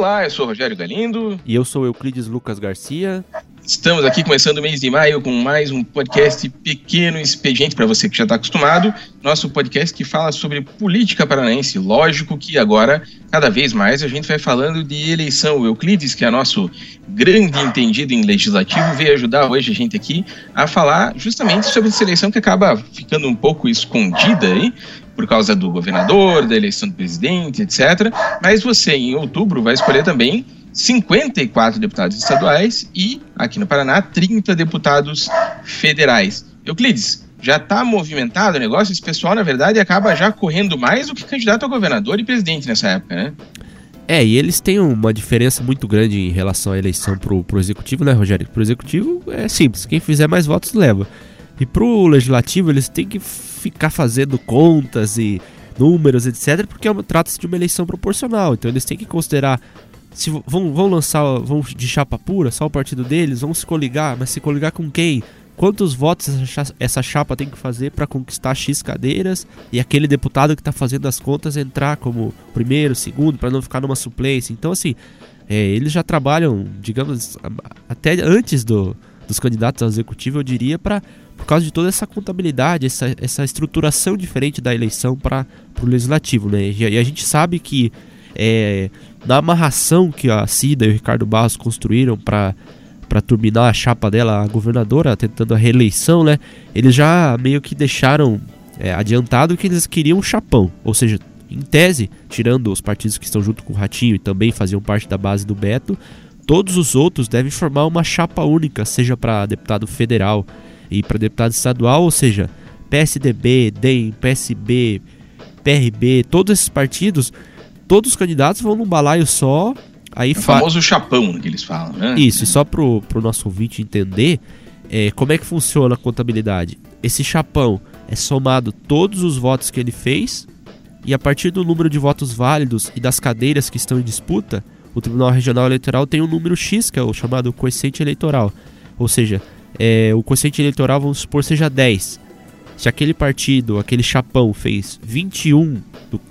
Olá, eu sou Rogério Galindo. E eu sou Euclides Lucas Garcia. Estamos aqui começando o mês de maio com mais um podcast pequeno expediente para você que já está acostumado. Nosso podcast que fala sobre política paranaense. Lógico que agora, cada vez mais, a gente vai falando de eleição. O Euclides, que é nosso grande entendido em legislativo, veio ajudar hoje a gente aqui a falar justamente sobre essa eleição que acaba ficando um pouco escondida aí por causa do governador, da eleição do presidente, etc. Mas você, em outubro, vai escolher também 54 deputados estaduais e, aqui no Paraná, 30 deputados federais. Euclides, já está movimentado o negócio? Esse pessoal, na verdade, acaba já correndo mais do que candidato a governador e presidente nessa época, né? É, e eles têm uma diferença muito grande em relação à eleição pro, pro executivo, né, Rogério? Pro executivo é simples, quem fizer mais votos leva. E pro legislativo eles têm que ficar fazendo contas e números, etc, porque é trata-se de uma eleição proporcional. Então eles têm que considerar se vão, vão lançar vão de chapa pura, só o partido deles, vão se coligar, mas se coligar com quem? Quantos votos essa chapa tem que fazer para conquistar X cadeiras e aquele deputado que está fazendo as contas entrar como primeiro, segundo, para não ficar numa suplência. Então, assim, é, eles já trabalham, digamos, até antes do, dos candidatos ao executivo, eu diria, para por causa de toda essa contabilidade, essa, essa estruturação diferente da eleição para o legislativo. Né? E, e a gente sabe que é, na amarração que a Cida e o Ricardo Barros construíram para para a chapa dela, a governadora, tentando a reeleição, né? Eles já meio que deixaram é, adiantado que eles queriam um chapão, ou seja, em tese, tirando os partidos que estão junto com o Ratinho e também faziam parte da base do Beto, todos os outros devem formar uma chapa única, seja para deputado federal e para deputado estadual, ou seja, PSDB, DEM, PSB, PRB, todos esses partidos todos os candidatos vão num balaio só. Aí é o famoso chapão que eles falam, né? Isso, e só pro, pro nosso ouvinte entender é, como é que funciona a contabilidade. Esse chapão é somado todos os votos que ele fez e a partir do número de votos válidos e das cadeiras que estão em disputa, o Tribunal Regional Eleitoral tem um número X, que é o chamado coeficiente eleitoral. Ou seja, é, o coeficiente eleitoral, vamos supor, seja 10 se aquele partido, aquele chapão fez 21,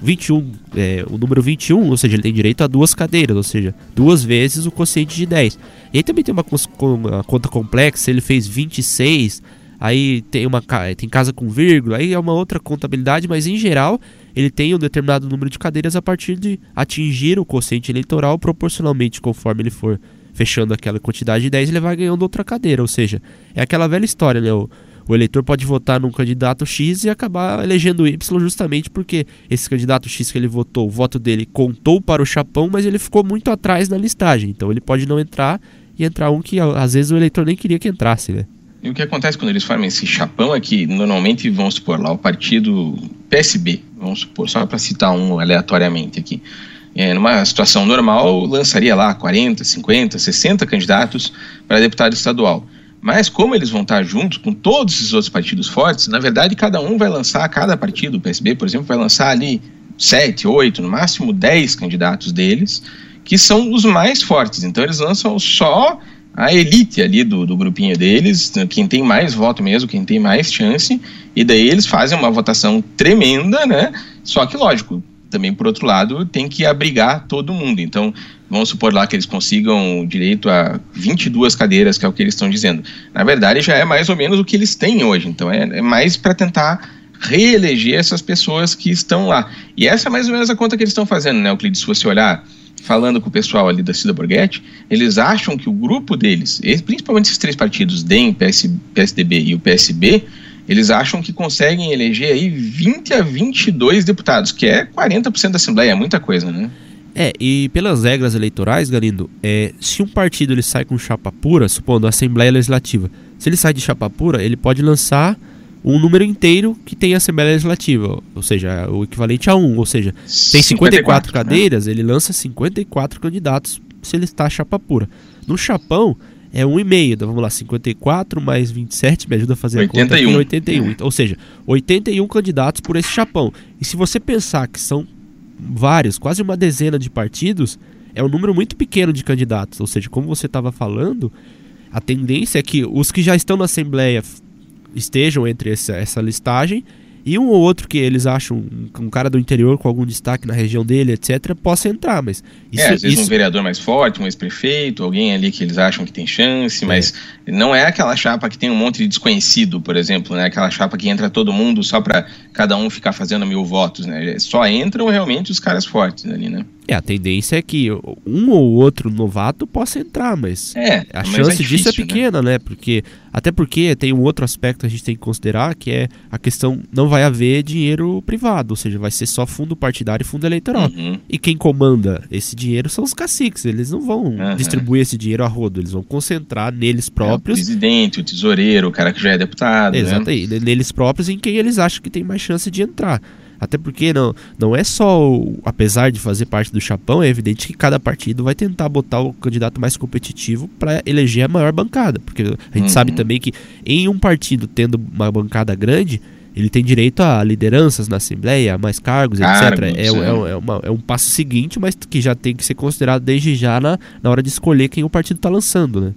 21 é, o número 21, ou seja, ele tem direito a duas cadeiras, ou seja, duas vezes o quociente de 10. E aí também tem uma, uma conta complexa, ele fez 26, aí tem uma tem casa com vírgula, aí é uma outra contabilidade, mas em geral ele tem um determinado número de cadeiras a partir de atingir o quociente eleitoral proporcionalmente conforme ele for fechando aquela quantidade de 10, ele vai ganhando outra cadeira, ou seja, é aquela velha história, né? O, o eleitor pode votar num candidato X e acabar elegendo Y justamente porque esse candidato X que ele votou, o voto dele contou para o chapão, mas ele ficou muito atrás na listagem. Então ele pode não entrar e entrar um que às vezes o eleitor nem queria que entrasse, né? E o que acontece quando eles formam esse chapão é que normalmente vamos supor lá o partido PSB, vamos supor, só para citar um aleatoriamente aqui. É, numa situação normal, lançaria lá 40, 50, 60 candidatos para deputado estadual. Mas como eles vão estar juntos com todos esses outros partidos fortes, na verdade cada um vai lançar, cada partido, o PSB, por exemplo, vai lançar ali sete, oito, no máximo dez candidatos deles, que são os mais fortes. Então eles lançam só a elite ali do, do grupinho deles, quem tem mais voto mesmo, quem tem mais chance, e daí eles fazem uma votação tremenda, né? Só que, lógico, também por outro lado, tem que abrigar todo mundo. Então, vamos supor lá que eles consigam direito a 22 cadeiras, que é o que eles estão dizendo. Na verdade, já é mais ou menos o que eles têm hoje. Então, é, é mais para tentar reeleger essas pessoas que estão lá. E essa é mais ou menos a conta que eles estão fazendo, né, Euclides? Se você olhar, falando com o pessoal ali da Cida Borghetti, eles acham que o grupo deles, principalmente esses três partidos, DEM, PS, PSDB e o PSB, eles acham que conseguem eleger aí 20 a 22 deputados, que é 40% da Assembleia, é muita coisa, né? É, e pelas regras eleitorais, Galindo, é, se um partido ele sai com chapa pura, supondo a Assembleia Legislativa, se ele sai de chapa pura, ele pode lançar um número inteiro que tem Assembleia Legislativa, ou seja, o equivalente a um, ou seja, tem 54, 54 né? cadeiras, né? ele lança 54 candidatos se ele está chapa pura. No chapão, é 1,5. Então vamos lá, 54 mais 27, me ajuda a fazer 81. a conta aqui, 81. Então, ou seja, 81 candidatos por esse chapão. E se você pensar que são vários, quase uma dezena de partidos, é um número muito pequeno de candidatos. Ou seja, como você estava falando, a tendência é que os que já estão na Assembleia estejam entre essa, essa listagem e um ou outro que eles acham, um, um cara do interior com algum destaque na região dele, etc., possa entrar, mas... Isso, é, às vezes isso... um vereador mais forte, um ex-prefeito, alguém ali que eles acham que tem chance, mas é. não é aquela chapa que tem um monte de desconhecido, por exemplo, né? Aquela chapa que entra todo mundo só para cada um ficar fazendo mil votos, né? Só entram realmente os caras fortes ali, né? É, a tendência é que um ou outro novato possa entrar, mas é, a mas chance é difícil, disso é né? pequena, né? né? Porque até porque tem um outro aspecto que a gente tem que considerar, que é a questão não vai haver dinheiro privado, ou seja, vai ser só fundo partidário e fundo eleitoral. Uhum. E quem comanda esse dinheiro são os caciques, eles não vão uhum. distribuir esse dinheiro a rodo, eles vão concentrar neles próprios. É, o presidente, o tesoureiro, o cara que já é deputado. Exato, né? neles próprios em quem eles acham que tem mais chance de entrar. Até porque não, não é só, o, apesar de fazer parte do chapão, é evidente que cada partido vai tentar botar o candidato mais competitivo para eleger a maior bancada. Porque a gente uhum. sabe também que em um partido tendo uma bancada grande, ele tem direito a lideranças na Assembleia, a mais cargos, etc. É, é, é, uma, é, um passo seguinte, mas que já tem que ser considerado desde já na, na hora de escolher quem o partido está lançando, né?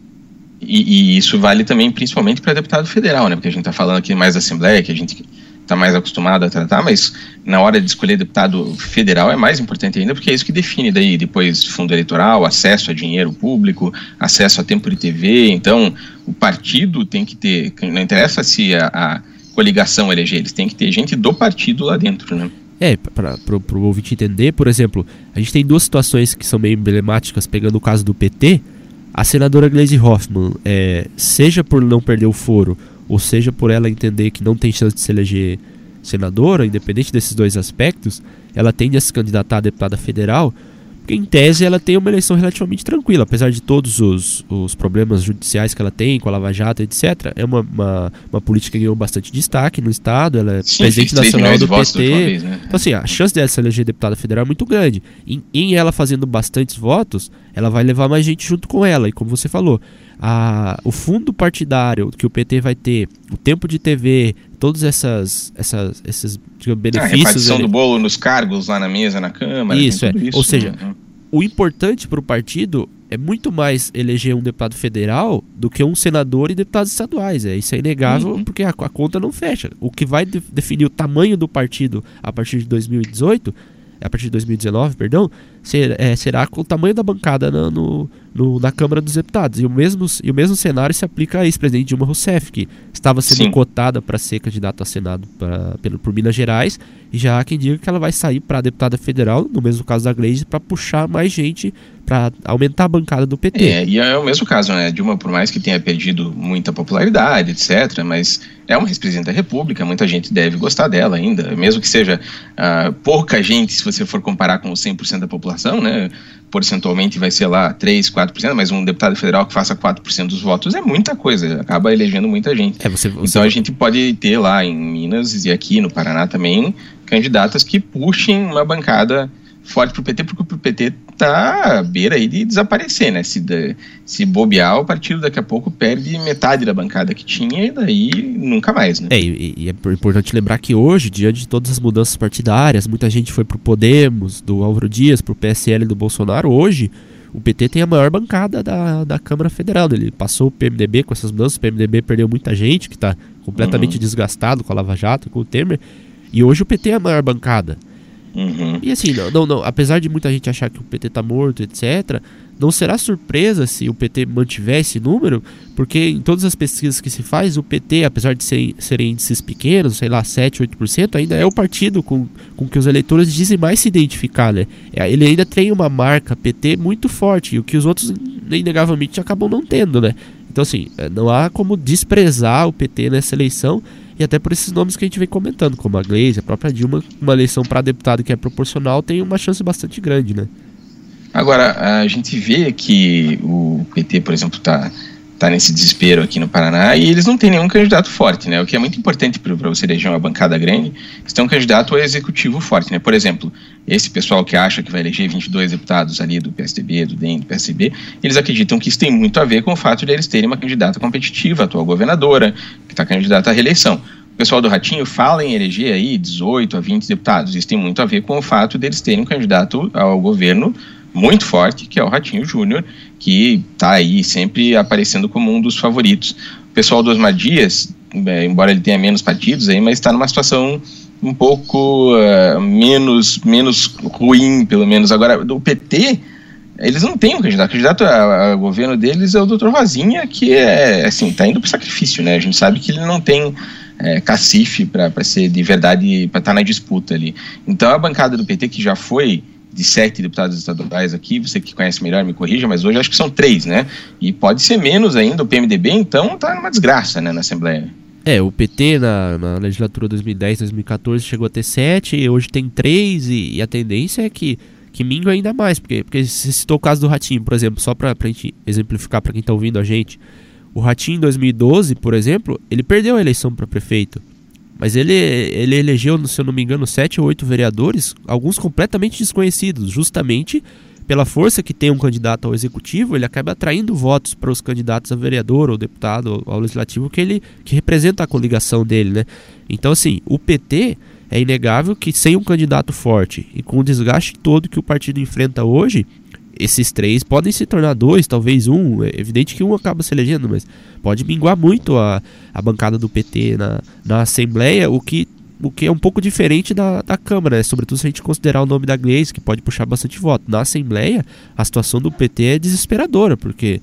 E, e, isso vale também principalmente para deputado federal, né? Porque a gente está falando aqui mais da Assembleia, que a gente está mais acostumado a tratar, mas na hora de escolher deputado federal é mais importante ainda, porque é isso que define daí depois fundo eleitoral, acesso a dinheiro público, acesso a tempo de TV. Então, o partido tem que ter, não interessa se a, a coligação eleger, eles têm que ter gente do partido lá dentro, né? É, para o ouvinte entender, por exemplo, a gente tem duas situações que são meio emblemáticas, pegando o caso do PT. A senadora Gleisi Hoffmann, é, seja por não perder o foro, ou seja por ela entender que não tem chance de se eleger senadora, independente desses dois aspectos, ela tende a se candidatar a deputada federal, porque em tese ela tem uma eleição relativamente tranquila, apesar de todos os, os problemas judiciais que ela tem com a Lava Jato, etc. É uma, uma, uma política que ganhou bastante destaque no Estado, ela é Sim, presidente nacional do PT. Vez, né? Então, assim, a chance dela se eleger deputada federal é muito grande. Em, em ela fazendo bastantes votos, ela vai levar mais gente junto com ela, e como você falou, a, o fundo partidário que o PT vai ter, o tempo de TV, todos essas, essas, esses digamos, benefícios. A repartição ele... do bolo nos cargos lá na mesa, na Câmara. Isso, é. Isso, Ou seja, né? o importante para o partido é muito mais eleger um deputado federal do que um senador e deputados estaduais. É, isso é inegável uhum. porque a, a, conta não fecha. O que vai de, definir o tamanho do partido a partir de 2018 a partir de 2019, perdão, ser, é, será com o tamanho da bancada na, no, no, na Câmara dos Deputados. E o mesmo, e o mesmo cenário se aplica a ex-presidente Dilma Rousseff, que estava sendo Sim. cotada para ser candidata a Senado pra, pelo, por Minas Gerais, e já há quem diga que ela vai sair para deputada federal, no mesmo caso da Gleisi, para puxar mais gente, para aumentar a bancada do PT. É, e é o mesmo caso, né? Dilma, por mais que tenha perdido muita popularidade, etc., mas é uma ex-presidente da República, muita gente deve gostar dela ainda, mesmo que seja uh, pouca gente, se você for comparar com os 100% da população, né? Percentualmente vai ser lá 3, 4%, mas um deputado federal que faça 4% dos votos é muita coisa, acaba elegendo muita gente. É, você, você... Então a gente pode ter lá em Minas e aqui no Paraná também candidatas que puxem uma bancada forte pro PT, porque o PT tá à beira aí de desaparecer, né? Se, se bobear, o partido daqui a pouco perde metade da bancada que tinha e daí nunca mais, né? É, e, e é importante lembrar que hoje, diante de todas as mudanças partidárias, muita gente foi pro Podemos, do Álvaro Dias, pro PSL do Bolsonaro, hoje o PT tem a maior bancada da, da Câmara Federal. Ele passou o PMDB com essas mudanças, o PMDB perdeu muita gente que está completamente uhum. desgastado com a Lava Jato, com o Temer, e hoje o PT é a maior bancada. Uhum. E assim, não, não, não, apesar de muita gente achar que o PT tá morto, etc., não será surpresa se o PT mantiver esse número, porque em todas as pesquisas que se faz, o PT, apesar de ser, serem índices pequenos, sei lá, 7, 8%, ainda é o partido com, com que os eleitores dizem mais se identificar, né? É, ele ainda tem uma marca PT muito forte, e o que os outros inegavelmente acabam não tendo, né? Então, assim, é, não há como desprezar o PT nessa eleição, e até por esses nomes que a gente vem comentando, como a Gleisi, a própria Dilma, uma eleição para deputado que é proporcional, tem uma chance bastante grande, né? Agora, a gente vê que o PT, por exemplo, está tá nesse desespero aqui no Paraná e eles não têm nenhum candidato forte, né? O que é muito importante para você eleger uma bancada grande, é ter um candidato executivo forte, né? Por exemplo, esse pessoal que acha que vai eleger 22 deputados ali do PSDB, do DEM, do PSB, eles acreditam que isso tem muito a ver com o fato de eles terem uma candidata competitiva, atual governadora, que está candidata à reeleição. O pessoal do Ratinho fala em eleger aí 18 a 20 deputados. Isso tem muito a ver com o fato deles terem um candidato ao governo muito forte, que é o Ratinho Júnior, que está aí sempre aparecendo como um dos favoritos. O pessoal do Osmar Dias, é, embora ele tenha menos partidos aí, mas está numa situação um pouco uh, menos, menos ruim, pelo menos. Agora, do PT, eles não têm um candidato. O candidato a, a governo deles é o doutor Rosinha, que é, assim, tá indo pro sacrifício, né? A gente sabe que ele não tem é, cacife para ser de verdade, para estar tá na disputa ali. Então, a bancada do PT, que já foi de sete deputados estaduais aqui, você que conhece melhor me corrija, mas hoje acho que são três, né? E pode ser menos ainda, o PMDB, então tá numa desgraça, né, na Assembleia. É, o PT na, na legislatura 2010, 2014 chegou a ter sete, e hoje tem três, e, e, a tendência é que, que mingue ainda mais, porque, porque você citou o caso do Ratinho, por exemplo, só para a gente exemplificar para quem está ouvindo a gente. O Ratinho em 2012, por exemplo, ele perdeu a eleição para prefeito. Mas ele, ele elegeu, se eu não me engano, sete ou oito vereadores, alguns completamente desconhecidos, justamente pela força que tem um candidato ao executivo, ele acaba atraindo votos para os candidatos a vereador ou deputado ao legislativo que ele que representa a coligação dele, né? Então assim, o PT é inegável que sem um candidato forte e com o desgaste todo que o partido enfrenta hoje, esses três podem se tornar dois, talvez um. É evidente que um acaba se elegendo, mas pode minguar muito a, a bancada do PT na, na Assembleia, o que o que é um pouco diferente da, da Câmara, né? sobretudo se a gente considerar o nome da Gleisi, que pode puxar bastante voto. Na Assembleia, a situação do PT é desesperadora, porque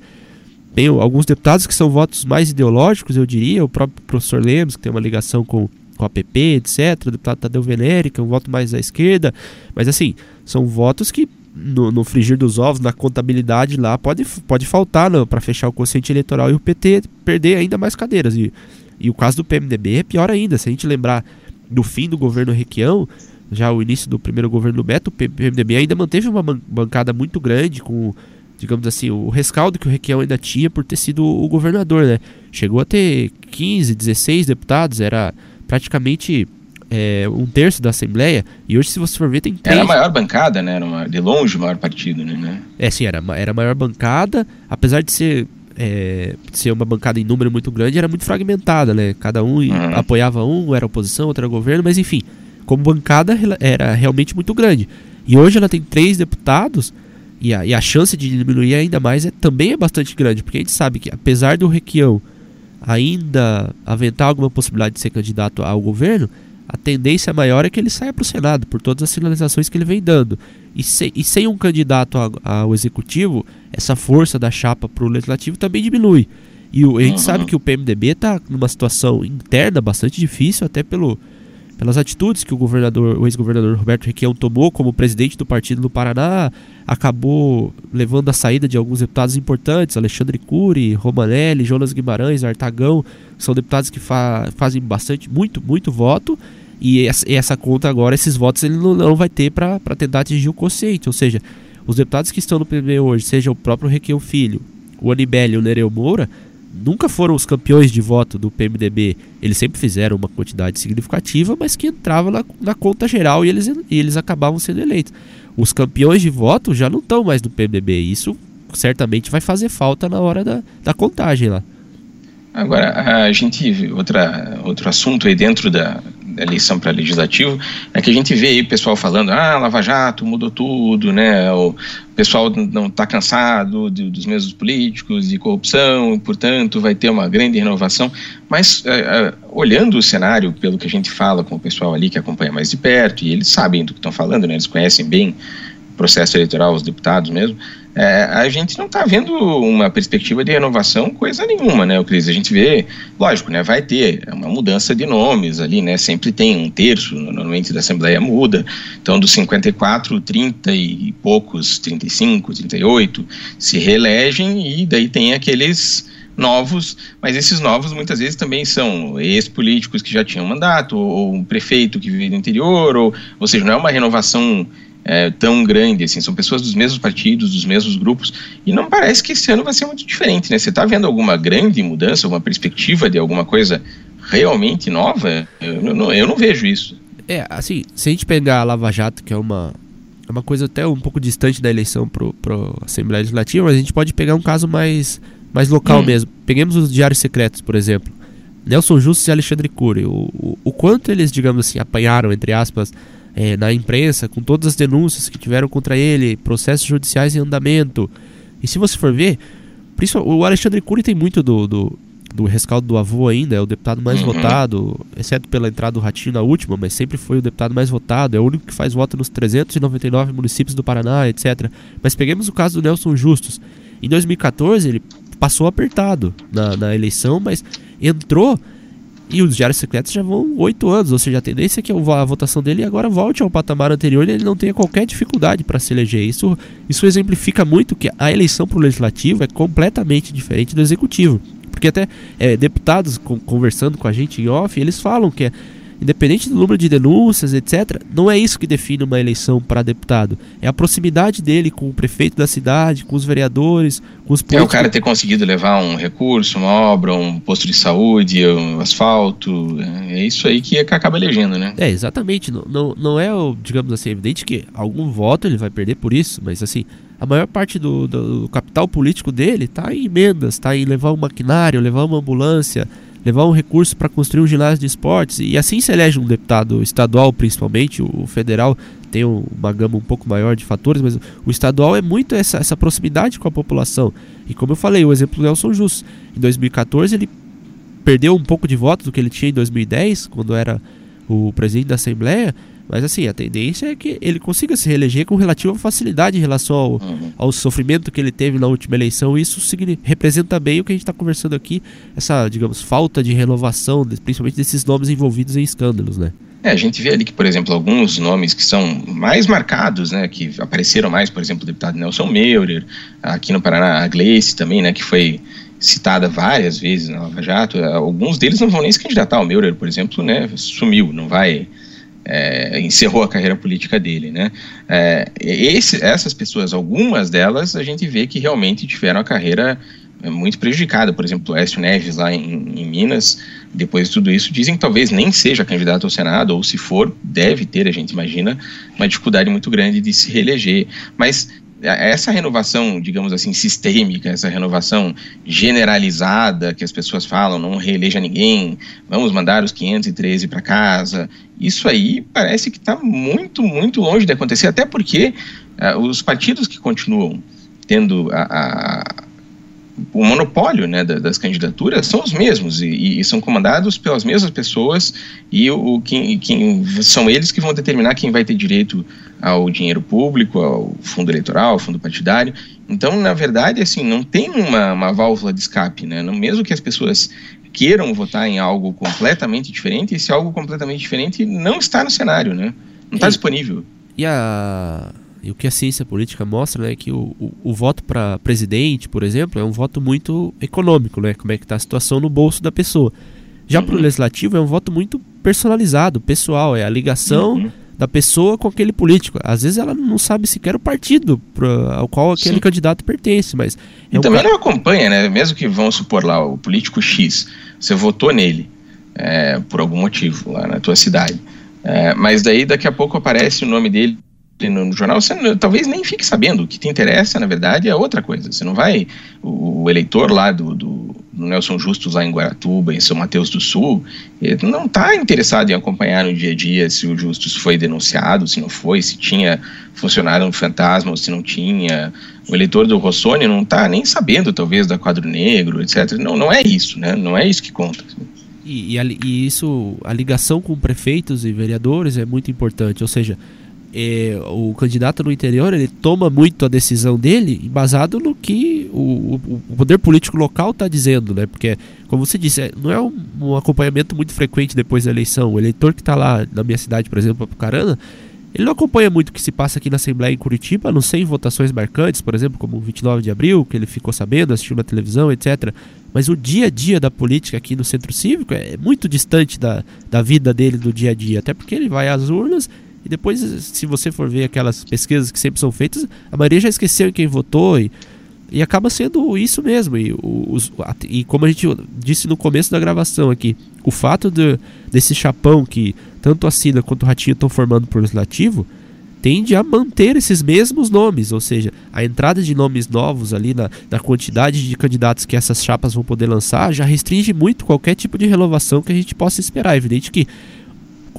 tem alguns deputados que são votos mais ideológicos, eu diria, o próprio professor Lemos, que tem uma ligação com, com a PP, etc., o deputado Tadeu Venere, que é um voto mais à esquerda, mas assim, são votos que no, no frigir dos ovos, na contabilidade lá, pode, pode faltar para fechar o consciente eleitoral e o PT perder ainda mais cadeiras. E, e o caso do PMDB é pior ainda, se a gente lembrar do fim do governo Requião, já o início do primeiro governo do Beto, o PMDB ainda manteve uma bancada muito grande com, digamos assim, o rescaldo que o Requião ainda tinha por ter sido o governador, né? Chegou a ter 15, 16 deputados, era praticamente é, um terço da Assembleia, e hoje, se você for ver, tem três. Era a maior bancada, né? Era uma, de longe o maior partido, né? É, sim, era, era a maior bancada, apesar de ser é, ser uma bancada em número muito grande, era muito fragmentada, né? Cada um uhum. apoiava um, era oposição, outro era governo, mas enfim, como bancada era realmente muito grande. E hoje ela tem três deputados e a, e a chance de diminuir ainda mais é, também é bastante grande, porque a gente sabe que apesar do Requião ainda aventar alguma possibilidade de ser candidato ao governo, a tendência maior é que ele saia para o Senado, por todas as sinalizações que ele vem dando. E, se, e sem um candidato ao executivo, essa força da chapa para o legislativo também diminui. E o, a gente uhum. sabe que o PMDB está numa situação interna bastante difícil, até pelo, pelas atitudes que o governador, o ex-governador Roberto Requião tomou como presidente do partido no Paraná, acabou levando a saída de alguns deputados importantes, Alexandre Cury, Romanelli, Jonas Guimarães, Artagão, são deputados que fa fazem bastante, muito, muito voto, e essa, conta agora, esses votos ele não, não vai ter para tentar atingir o quociente. Ou seja, os deputados que estão no PB hoje, seja o próprio Requião Filho, o Anibelli e o Nereu Moura, nunca foram os campeões de voto do PMDB. Eles sempre fizeram uma quantidade significativa, mas que entrava na, na conta geral e eles, e eles acabavam sendo eleitos. Os campeões de voto já não estão mais no PMDB. Isso certamente vai fazer falta na hora da, da contagem lá. Agora, a gente, outra, outro assunto aí dentro da, eleição para legislativo, é que a gente vê aí o pessoal falando, ah, Lava Jato mudou tudo, né? O pessoal não está cansado de, dos mesmos políticos, de corrupção, portanto vai ter uma grande renovação. Mas é, é, olhando o cenário, pelo que a gente fala com o pessoal ali que acompanha mais de perto, e eles sabem do que estão falando, né? Eles conhecem bem processo eleitoral, os deputados mesmo é, a gente não está vendo uma perspectiva de renovação coisa nenhuma, né, Cris? A gente vê, lógico, né, vai ter uma mudança de nomes ali, né, sempre tem um terço, normalmente da Assembleia muda, então dos 54, 30 e poucos, 35, 38 se reelegem e daí tem aqueles novos, mas esses novos muitas vezes também são ex-políticos que já tinham mandato, ou um prefeito que vive no interior, ou, ou seja, não é uma renovação é, tão grande, assim, são pessoas dos mesmos partidos, dos mesmos grupos, e não parece que esse ano vai ser muito diferente, né? Você está vendo alguma grande mudança, alguma perspectiva de alguma coisa realmente nova? Eu não, eu não vejo isso. É, assim, se a gente pegar a Lava Jato, que é uma, é uma coisa até um pouco distante da eleição para a Assembleia Legislativa, mas a gente pode pegar um caso mais, mais local hum. mesmo. Peguemos os diários secretos, por exemplo. Nelson Justo e Alexandre Cury. O, o, o quanto eles, digamos assim, apanharam, entre aspas, é, na imprensa, com todas as denúncias que tiveram contra ele, processos judiciais em andamento. E se você for ver, o Alexandre Cury tem muito do, do, do rescaldo do avô ainda, é o deputado mais uhum. votado, exceto pela entrada do Ratinho na última, mas sempre foi o deputado mais votado, é o único que faz voto nos 399 municípios do Paraná, etc. Mas peguemos o caso do Nelson Justus. Em 2014 ele passou apertado na, na eleição, mas entrou e os diários secretos já vão oito anos, ou seja, a tendência é que a votação dele agora volte ao patamar anterior e ele não tenha qualquer dificuldade para se eleger. Isso, isso exemplifica muito que a eleição para o legislativo é completamente diferente do executivo. Porque até é, deputados conversando com a gente em off, eles falam que é, independente do número de denúncias, etc., não é isso que define uma eleição para deputado. É a proximidade dele com o prefeito da cidade, com os vereadores, com os políticos. É o cara ter conseguido levar um recurso, uma obra, um posto de saúde, um asfalto. É isso aí que, é que acaba elegendo, né? É, exatamente. Não, não, não é, digamos assim, evidente que algum voto ele vai perder por isso, mas assim, a maior parte do, do, do capital político dele está em emendas, está em levar um maquinário, levar uma ambulância, levar um recurso para construir um ginásio de esportes. E assim se elege um deputado estadual, principalmente, o federal tem uma gama um pouco maior de fatores, mas o estadual é muito essa, essa proximidade com a população. E como eu falei, o exemplo do Nelson Justo. Em 2014 ele perdeu um pouco de votos do que ele tinha em 2010, quando era o presidente da Assembleia, mas assim, a tendência é que ele consiga se reeleger com relativa facilidade em relação ao, uhum. ao sofrimento que ele teve na última eleição. Isso representa bem o que a gente está conversando aqui, essa, digamos, falta de renovação, principalmente desses nomes envolvidos em escândalos, né? É, a gente vê ali que, por exemplo, alguns nomes que são mais marcados, né, que apareceram mais, por exemplo, o deputado Nelson Meurer, aqui no Paraná, a Gleice também, né, que foi citada várias vezes na Lava Jato, alguns deles não vão nem se candidatar. O Meurer, por exemplo, né, sumiu, não vai é, encerrou a carreira política dele, né? É, esse, essas pessoas, algumas delas, a gente vê que realmente tiveram a carreira é, muito prejudicada. Por exemplo, Écio Neves lá em, em, Minas, depois de tudo isso, dizem que talvez nem seja candidato ao Senado, ou se for, deve ter, a gente imagina, uma dificuldade muito grande de se reeleger. Mas essa renovação, digamos assim, sistêmica, essa renovação generalizada que as pessoas falam, não reeleja ninguém, vamos mandar os 513 para casa, isso aí parece que está muito, muito longe de acontecer, até porque uh, os partidos que continuam tendo a, a o monopólio né, das candidaturas são os mesmos e, e, são comandados pelas mesmas pessoas e o, o quem, quem, são eles que vão determinar quem vai ter direito ao dinheiro público, ao fundo eleitoral, ao fundo partidário. Então, na verdade, assim, não tem uma, uma válvula de escape, né? Não, mesmo que as pessoas queiram votar em algo completamente diferente, esse algo completamente diferente não está no cenário, né? Não está disponível. E a e o que a ciência política mostra né, é que o, o, o voto para presidente, por exemplo, é um voto muito econômico, né? Como é que está a situação no bolso da pessoa. Já uhum. para o legislativo é um voto muito personalizado, pessoal, é a ligação uhum. Da pessoa com aquele político. Às vezes ela não sabe sequer o partido pra, ao qual aquele Sim. candidato pertence, mas... É e também não acompanha, né? Mesmo que vamos supor lá, o político X, você votou nele é, por algum motivo lá na tua cidade. É, mas daí daqui a pouco aparece o nome dele no, no jornal, você não, talvez nem fique sabendo. O que te interessa, na verdade, é outra coisa. Você não vai. O, o eleitor lá do, do, Nelson Justus, lá em Guaratuba, em São Mateus do Sul, ele não está interessado em acompanhar no dia a dia se o Justus foi denunciado, se não foi, se tinha funcionário um fantasma ou se não tinha. O eleitor do Rossoni não está nem sabendo, talvez, da quadro negro, etc. Não, não é isso, né? Não é isso que conta. E, e, a, e isso, a ligação com prefeitos e vereadores é muito importante. Ou seja, é, o candidato no interior ele toma muito a decisão dele embasado no que o, o poder político local está dizendo, né? Porque, como você disse, é, não é um, um, acompanhamento muito frequente depois da eleição. O eleitor que está lá na minha cidade, por exemplo, Apucarana, ele não acompanha muito o que se passa aqui na Assembleia em Curitiba, a não sei em votações marcantes, por exemplo, como o 29 de abril, que ele ficou sabendo, assistiu na televisão, etc. Mas o dia a dia da política aqui no Centro Cívico é muito distante da, da vida dele do dia a dia, até porque ele vai às urnas depois, se você for ver aquelas pesquisas que sempre são feitas, a maioria já esqueceu em quem votou e, e acaba sendo isso mesmo. E, os, e como a gente disse no começo da gravação aqui, o fato de, desse chapão que tanto a Cida quanto o Ratinho estão formando por legislativo tende a manter esses mesmos nomes, ou seja, a entrada de nomes novos ali na, na quantidade de candidatos que essas chapas vão poder lançar já restringe muito qualquer tipo de renovação que a gente possa esperar. É evidente que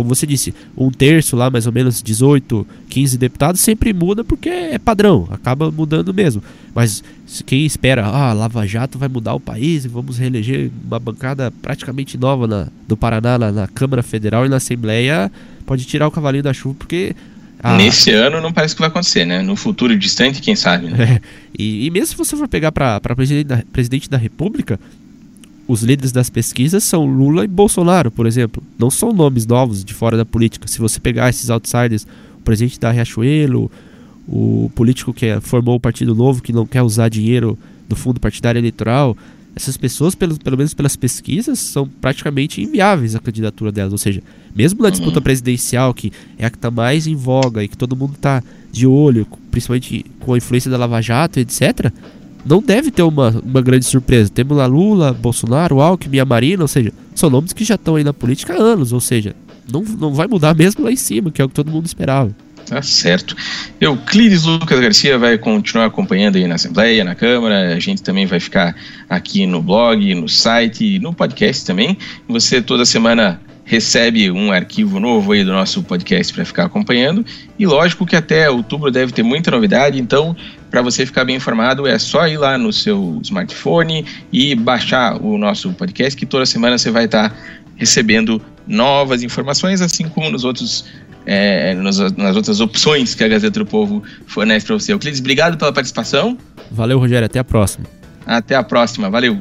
como você disse, um terço lá, mais ou menos 18, 15 deputados, sempre muda porque é padrão, acaba mudando mesmo. Mas quem espera, ah, Lava Jato vai mudar o país e vamos reeleger uma bancada praticamente nova na, do Paraná na, na Câmara Federal e na Assembleia, pode tirar o cavalinho da chuva porque ah. Nesse ano não parece que vai acontecer, né? No futuro distante, quem sabe, né? É. E, e, mesmo se você for pegar para presidente da, presidente da República, os líderes das pesquisas são Lula e Bolsonaro, por exemplo. Não são nomes novos de fora da política. Se você pegar esses outsiders, o presidente da Riachuelo, o político que formou o Partido Novo, que não quer usar dinheiro do fundo partidário eleitoral, essas pessoas, pelo, pelo menos pelas pesquisas, são praticamente inviáveis a candidatura delas. Ou seja, mesmo na disputa uhum. presidencial, que é a que está mais em voga e que todo mundo está de olho, principalmente com a influência da Lava Jato, etc., não deve ter uma, uma grande surpresa. Temos lá Lula, Bolsonaro, Alckmin, a Marina, ou seja, são nomes que já estão aí na política há anos, ou seja, não, não vai mudar mesmo lá em cima, que é o que todo mundo esperava. Tá certo. Euclides Lucas Garcia vai continuar acompanhando aí na Assembleia, na Câmara. A gente também vai ficar aqui no blog, no site, no podcast também. Você toda semana recebe um arquivo novo aí do nosso podcast para ficar acompanhando. E lógico que até outubro deve ter muita novidade, então para você ficar bem informado é só ir lá no seu smartphone e baixar o nosso podcast, que toda semana você vai estar tá recebendo novas informações, assim como nos outros é, nas, nas, outras opções que a Gazeta do Povo fornece para você. Euclides, obrigado pela participação. Valeu, Rogério. Até a próxima. Até a próxima. Valeu.